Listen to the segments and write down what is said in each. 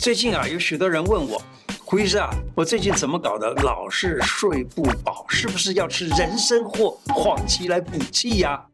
最近啊，有许多人问我，胡医生啊，我最近怎么搞的，老是睡不饱，是不是要吃人参或黄芪来补气呀？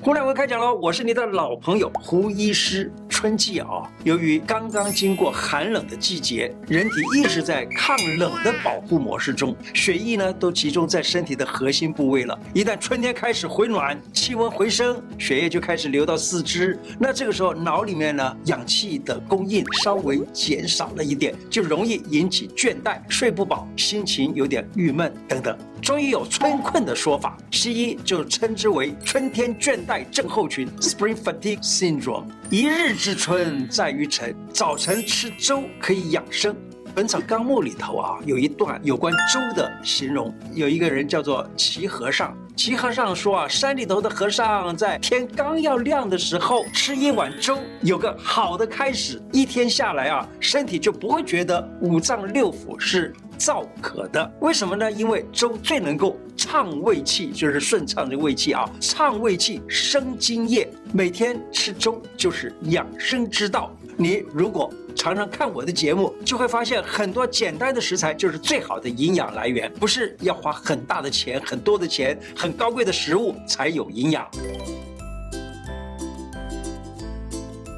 胡乃文开讲喽，我是你的老朋友胡医师。春季啊，由于刚刚经过寒冷的季节，人体一直在抗冷的保护模式中，血液呢都集中在身体的核心部位了。一旦春天开始回暖，气温回升，血液就开始流到四肢。那这个时候脑里面呢，氧气的供应稍微减少了一点，就容易引起倦怠、睡不饱、心情有点郁闷等等。中医有春困的说法，西医就称之为春天倦怠症候群 （Spring Fatigue Syndrome）。一日之春在于晨，早晨吃粥可以养生。《本草纲目》里头啊，有一段有关粥的形容，有一个人叫做齐和尚。齐和尚说啊，山里头的和尚在天刚要亮的时候吃一碗粥，有个好的开始，一天下来啊，身体就不会觉得五脏六腑是燥渴的。为什么呢？因为粥最能够畅胃气，就是顺畅的胃气啊，畅胃气生津液。每天吃粥就是养生之道。你如果常常看我的节目，就会发现很多简单的食材就是最好的营养来源，不是要花很大的钱、很多的钱、很高贵的食物才有营养。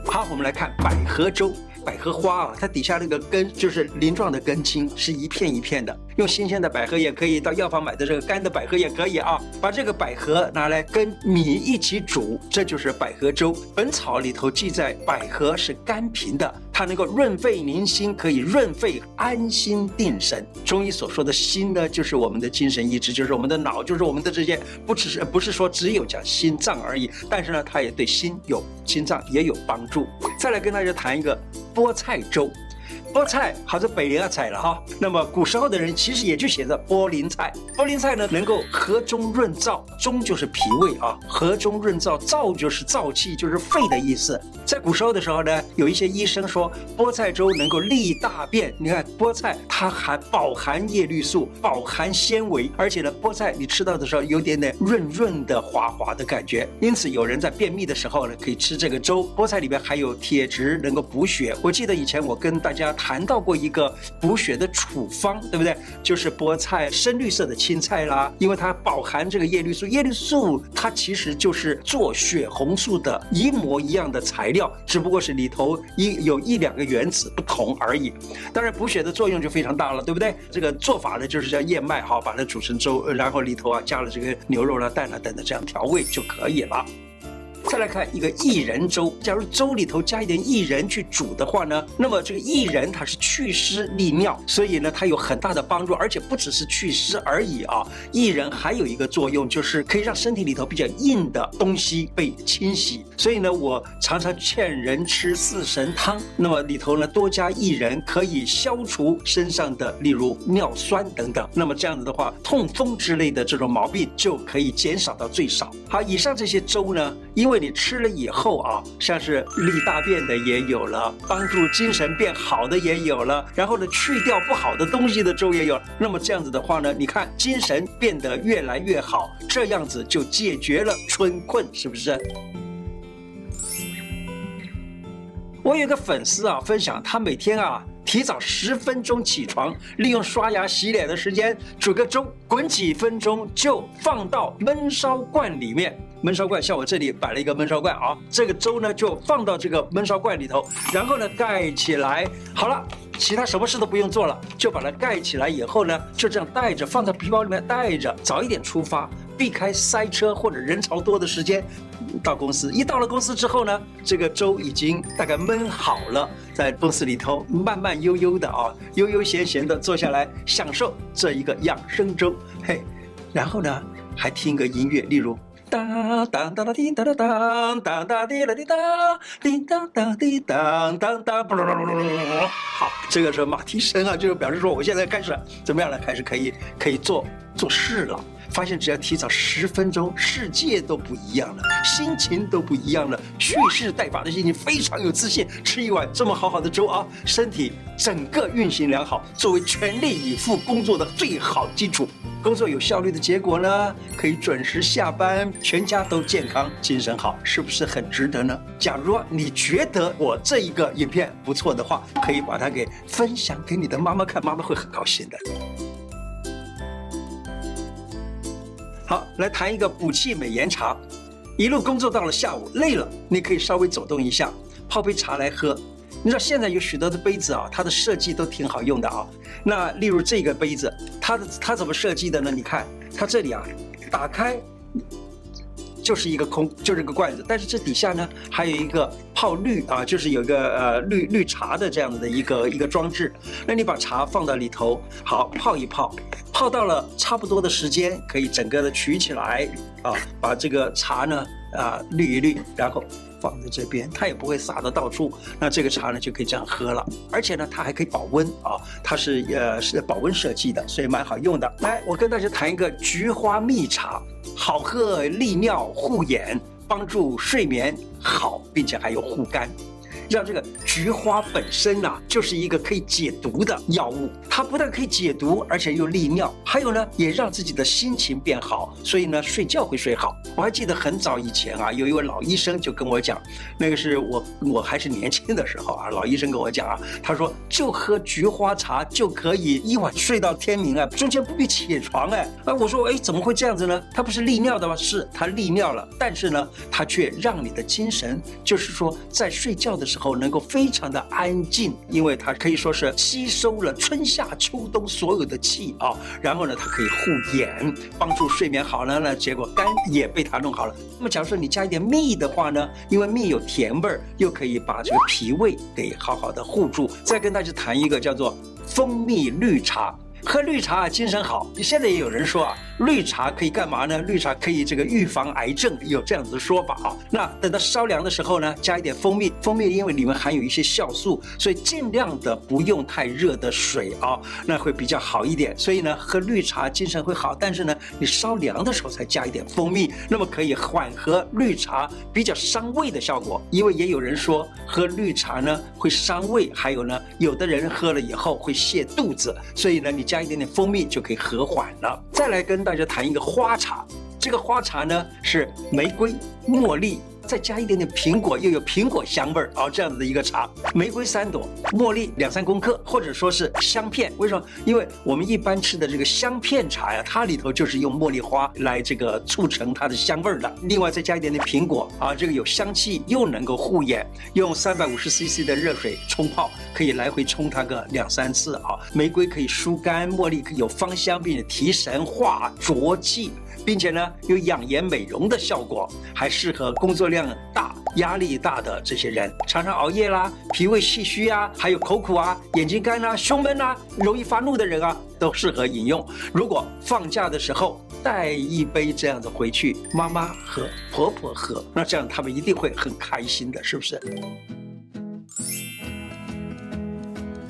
好，我们来看百合粥。百合花啊，它底下那个根就是鳞状的根茎，是一片一片的。用新鲜的百合也可以，到药房买的这个干的百合也可以啊。把这个百合拿来跟米一起煮，这就是百合粥。本草里头记载，百合是甘平的，它能够润肺宁心，可以润肺安心定神。中医所说的心呢，就是我们的精神意志，就是我们的脑，就是我们的这些，不只是不是说只有讲心脏而已，但是呢，它也对心有心脏也有帮助。再来跟大家谈一个菠菜粥。菠菜好像北陵菜了哈，那么古时候的人其实也就写着菠林菜。菠林菜呢，能够和中润燥，中就是脾胃啊，和中润燥，燥就是燥气，就是肺的意思。在古时候的时候呢，有一些医生说菠菜粥能够利大便。你看菠菜它还饱含叶绿素，饱含纤维，而且呢，菠菜你吃到的时候有点点润润的、滑滑的感觉。因此有人在便秘的时候呢，可以吃这个粥。菠菜里边还有铁质，能够补血。我记得以前我跟大家。谈到过一个补血的处方，对不对？就是菠菜，深绿色的青菜啦，因为它饱含这个叶绿素。叶绿素它其实就是做血红素的一模一样的材料，只不过是里头一有一两个原子不同而已。当然补血的作用就非常大了，对不对？这个做法呢，就是叫燕麦哈，把它煮成粥，然后里头啊加了这个牛肉啦、蛋啦等等这样调味就可以了。再来看一个薏仁粥，假如粥里头加一点薏仁去煮的话呢，那么这个薏仁它是祛湿利尿，所以呢它有很大的帮助，而且不只是祛湿而已啊，薏仁还有一个作用就是可以让身体里头比较硬的东西被清洗，所以呢我常常劝人吃四神汤，那么里头呢多加薏仁，可以消除身上的例如尿酸等等，那么这样子的话，痛风之类的这种毛病就可以减少到最少。好，以上这些粥呢，因为为你吃了以后啊，像是利大便的也有了，帮助精神变好的也有了，然后呢，去掉不好的东西的粥也有。那么这样子的话呢，你看精神变得越来越好，这样子就解决了春困，是不是？我有个粉丝啊，分享他每天啊提早十分钟起床，利用刷牙洗脸的时间煮个粥，滚几分钟就放到焖烧罐里面。焖烧罐，像我这里摆了一个焖烧罐啊，这个粥呢就放到这个焖烧罐里头，然后呢盖起来，好了，其他什么事都不用做了，就把它盖起来以后呢，就这样带着放在皮包里面带着，早一点出发，避开塞车或者人潮多的时间，到公司。一到了公司之后呢，这个粥已经大概焖好了，在公司里头慢慢悠悠的啊，悠悠闲闲的坐下来享受这一个养生粥，嘿，然后呢还听个音乐，例如。当当当当叮当当当当当滴啦滴当叮当当滴当当当不噜噜噜噜噜好，这个是马蹄声啊，就是表示说我现在开始怎么样了？开始可以可以做做事了。发现只要提早十分钟，世界都不一样了，心情都不一样了，蓄势待发的心情非常有自信。吃一碗这么好好的粥啊，身体整个运行良好，作为全力以赴工作的最好基础。工作有效率的结果呢，可以准时下班，全家都健康，精神好，是不是很值得呢？假如你觉得我这一个影片不错的话，可以把它给分享给你的妈妈看，妈妈会很高兴的。好，来谈一个补气美颜茶。一路工作到了下午，累了，你可以稍微走动一下，泡杯茶来喝。你知道现在有许多的杯子啊，它的设计都挺好用的啊。那例如这个杯子，它的它怎么设计的呢？你看，它这里啊，打开就是一个空，就是个罐子，但是这底下呢还有一个泡绿啊，就是有一个呃绿绿茶的这样的一个一个装置。那你把茶放到里头，好泡一泡，泡到了差不多的时间，可以整个的取起来啊，把这个茶呢啊滤一滤，然后。放在这边，它也不会洒得到处。那这个茶呢，就可以这样喝了。而且呢，它还可以保温啊，它是呃是保温设计的，所以蛮好用的。来，我跟大家谈一个菊花蜜茶，好喝，利尿护眼，帮助睡眠好，并且还有护肝。让这个菊花本身啊，就是一个可以解毒的药物。它不但可以解毒，而且又利尿，还有呢，也让自己的心情变好。所以呢，睡觉会睡好。我还记得很早以前啊，有一位老医生就跟我讲，那个是我我还是年轻的时候啊，老医生跟我讲啊，他说就喝菊花茶就可以一晚睡到天明啊，中间不必起床哎。啊，我说哎，怎么会这样子呢？它不是利尿的吗？是它利尿了，但是呢，它却让你的精神，就是说在睡觉的时候。后能够非常的安静，因为它可以说是吸收了春夏秋冬所有的气啊，然后呢，它可以护眼，帮助睡眠好了呢，结果肝也被它弄好了。那么假如说你加一点蜜的话呢，因为蜜有甜味儿，又可以把这个脾胃给好好的护住。再跟大家谈一个叫做蜂蜜绿茶。喝绿茶啊，精神好。现在也有人说啊，绿茶可以干嘛呢？绿茶可以这个预防癌症，有这样子的说法啊。那等到烧凉的时候呢，加一点蜂蜜。蜂蜜因为里面含有一些酵素，所以尽量的不用太热的水啊，那会比较好一点。所以呢，喝绿茶精神会好。但是呢，你烧凉的时候才加一点蜂蜜，那么可以缓和绿茶比较伤胃的效果。因为也有人说喝绿茶呢会伤胃，还有呢，有的人喝了以后会泻肚子。所以呢，你。加一点点蜂蜜就可以和缓了。再来跟大家谈一个花茶，这个花茶呢是玫瑰、茉莉。再加一点点苹果，又有苹果香味儿啊，这样子的一个茶。玫瑰三朵，茉莉两三公克，或者说是香片。为什么？因为我们一般吃的这个香片茶呀，它里头就是用茉莉花来这个促成它的香味儿的。另外再加一点点苹果啊，这个有香气又能够护眼。用三百五十 CC 的热水冲泡，可以来回冲它个两三次啊。玫瑰可以疏肝，茉莉可以有芳香，并且提神化浊气。并且呢，有养颜美容的效果，还适合工作量大、压力大的这些人，常常熬夜啦、脾胃气虚啊，还有口苦啊、眼睛干啊、胸闷啊、容易发怒的人啊，都适合饮用。如果放假的时候带一杯这样子回去，妈妈和、婆婆喝，那这样他们一定会很开心的，是不是？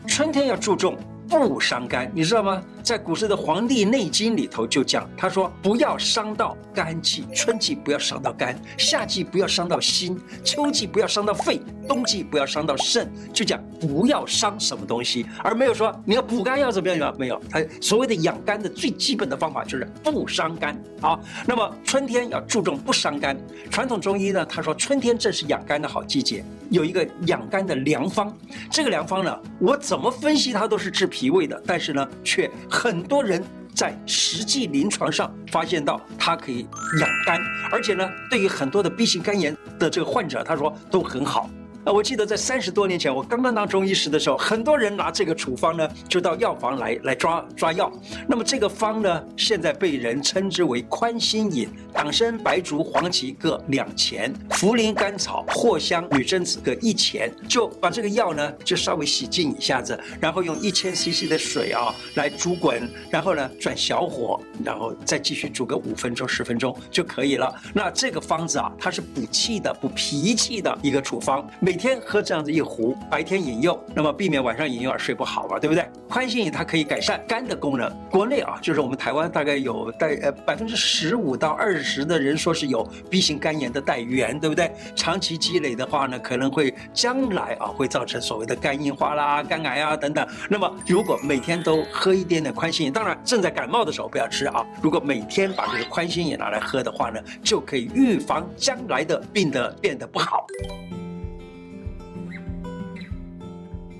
春天要注重不伤肝，你知道吗？在古时的《黄帝内经》里头就讲，他说不要伤到肝气，春季不要伤到肝，夏季不要伤到心，秋季不要伤到肺，冬季不要伤到肾，就讲不要伤什么东西，而没有说你要补肝要怎么样，没有。他所谓的养肝的最基本的方法就是不伤肝。好，那么春天要注重不伤肝。传统中医呢，他说春天正是养肝的好季节，有一个养肝的良方。这个良方呢，我怎么分析它都是治脾胃的，但是呢，却。很多人在实际临床上发现到它可以养肝，而且呢，对于很多的 B 型肝炎的这个患者，他说都很好。啊，我记得在三十多年前，我刚刚当中医师的时候，很多人拿这个处方呢，就到药房来来抓抓药。那么这个方呢，现在被人称之为宽心饮，党参、白术、黄芪各两钱，茯苓、甘草、藿香、女贞子各一钱，就把这个药呢，就稍微洗净一下子，然后用一千 CC 的水啊来煮滚，然后呢转小火，然后再继续煮个五分钟、十分钟就可以了。那这个方子啊，它是补气的、补脾气的一个处方。每天喝这样子一壶，白天饮用，那么避免晚上饮用而睡不好嘛，对不对？宽心饮它可以改善肝的功能。国内啊，就是我们台湾大概有带呃百分之十五到二十的人说是有 B 型肝炎的带原，对不对？长期积累的话呢，可能会将来啊会造成所谓的肝硬化啦、肝癌啊等等。那么如果每天都喝一点点宽心饮，当然正在感冒的时候不要吃啊。如果每天把这个宽心饮拿来喝的话呢，就可以预防将来的病的变得不好。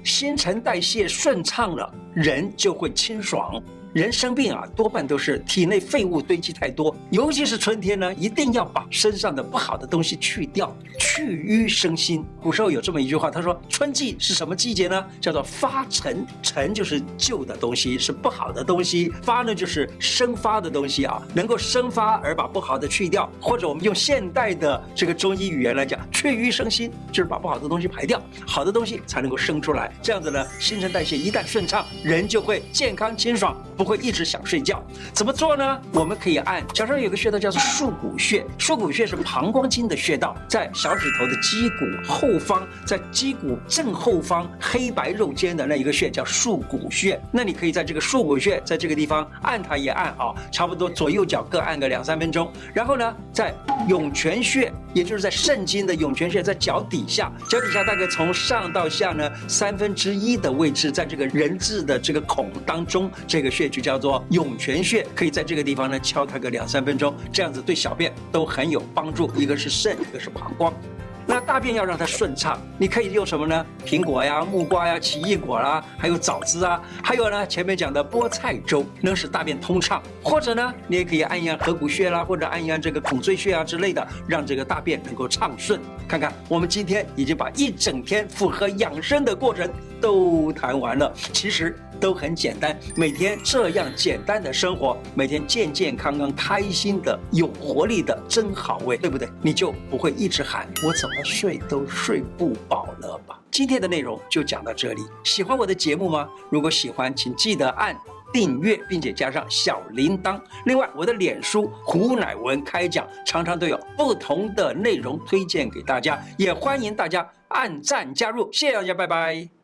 新陈代谢顺畅了，人就会清爽。人生病啊，多半都是体内废物堆积太多，尤其是春天呢，一定要把身上的不好的东西去掉，去瘀生新。古时候有这么一句话，他说：“春季是什么季节呢？叫做发陈，陈就是旧的东西，是不好的东西；发呢就是生发的东西啊，能够生发而把不好的去掉，或者我们用现代的这个中医语言来讲，去瘀生新，就是把不好的东西排掉，好的东西才能够生出来。这样子呢，新陈代谢一旦顺畅，人就会健康清爽。”不会一直想睡觉，怎么做呢？我们可以按脚上有个穴道叫做束骨穴，束骨穴是膀胱经的穴道，在小指头的肌骨后方，在肌骨正后方黑白肉间的那一个穴叫束骨穴。那你可以在这个束骨穴，在这个地方按它一按啊，差不多左右脚各按个两三分钟。然后呢，在涌泉穴，也就是在肾经的涌泉穴，在脚底下，脚底下大概从上到下呢三分之一的位置，在这个人字的这个孔当中，这个穴。就叫做涌泉穴，可以在这个地方呢敲它个两三分钟，这样子对小便都很有帮助。一个是肾，一个是膀胱。那大便要让它顺畅，你可以用什么呢？苹果呀、木瓜呀、奇异果啦，还有枣子啊，还有呢前面讲的菠菜粥，能使大便通畅。或者呢，你也可以按一按合谷穴啦，或者按一按这个孔椎穴啊之类的，让这个大便能够畅顺。看看我们今天已经把一整天符合养生的过程都谈完了，其实。都很简单，每天这样简单的生活，每天健健康康、开心的、有活力的，真好喂，对不对？你就不会一直喊我怎么睡都睡不饱了吧？今天的内容就讲到这里。喜欢我的节目吗？如果喜欢，请记得按订阅，并且加上小铃铛。另外，我的脸书胡乃文开讲常常都有不同的内容推荐给大家，也欢迎大家按赞加入。谢谢大家，拜拜。